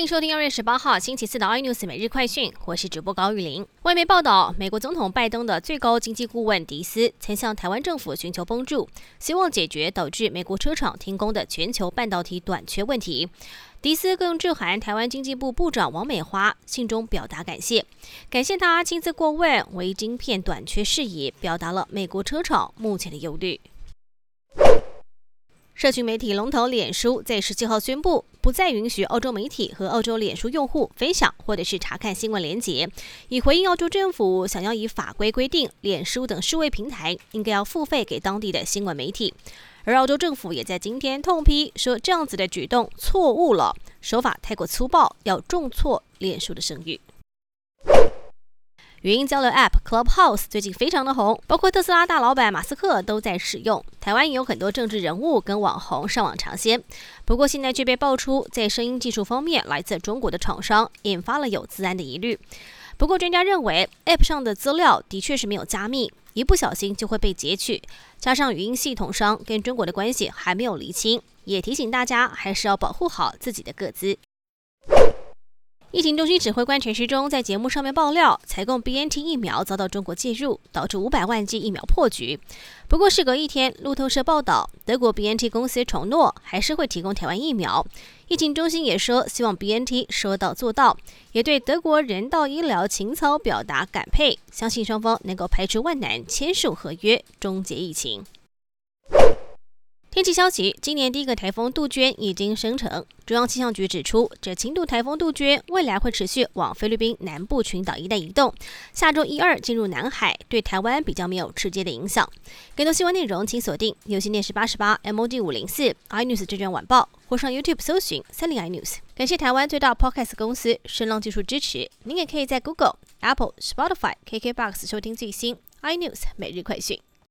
欢迎收听二月十八号星期四的 iNews 每日快讯，我是主播高玉玲。外媒报道，美国总统拜登的最高经济顾问迪斯曾向台湾政府寻求帮助，希望解决导致美国车厂停工的全球半导体短缺问题。迪斯更致函台湾经济部部长王美花，信中表达感谢，感谢他亲自过问为晶片短缺事宜，表达了美国车厂目前的忧虑。社群媒体龙头脸书在十七号宣布，不再允许澳洲媒体和澳洲脸书用户分享或者是查看新闻链接，以回应澳洲政府想要以法规规定脸书等数位平台应该要付费给当地的新闻媒体。而澳洲政府也在今天痛批说，这样子的举动错误了，手法太过粗暴，要重挫脸书的声誉。语音交流 App Clubhouse 最近非常的红，包括特斯拉大老板马斯克都在使用。台湾也有很多政治人物跟网红上网尝鲜。不过现在却被爆出，在声音技术方面来自中国的厂商，引发了有自安的疑虑。不过专家认为，App 上的资料的确是没有加密，一不小心就会被截取。加上语音系统商跟中国的关系还没有厘清，也提醒大家还是要保护好自己的个资。疫情中心指挥官陈时中在节目上面爆料，采购 BNT 疫苗遭到中国介入，导致五百万剂疫苗破局。不过事隔一天，路透社报道，德国 BNT 公司承诺还是会提供台湾疫苗。疫情中心也说，希望 BNT 说到做到，也对德国人道医疗情操表达感佩，相信双方能够排除万难，签署合约，终结疫情。天气消息：今年第一个台风杜鹃已经生成。中央气象局指出，这轻度台风杜鹃未来会持续往菲律宾南部群岛一带移动，下周一二进入南海，对台湾比较没有直接的影响。更多新闻内容，请锁定有线电视八十八 MOD 五零四 iNews 这卷晚报，或上 YouTube 搜寻三零 iNews。感谢台湾最大 Podcast 公司声浪技术支持。您也可以在 Google、Apple、Spotify、KKBox 收听最新 iNews 每日快讯。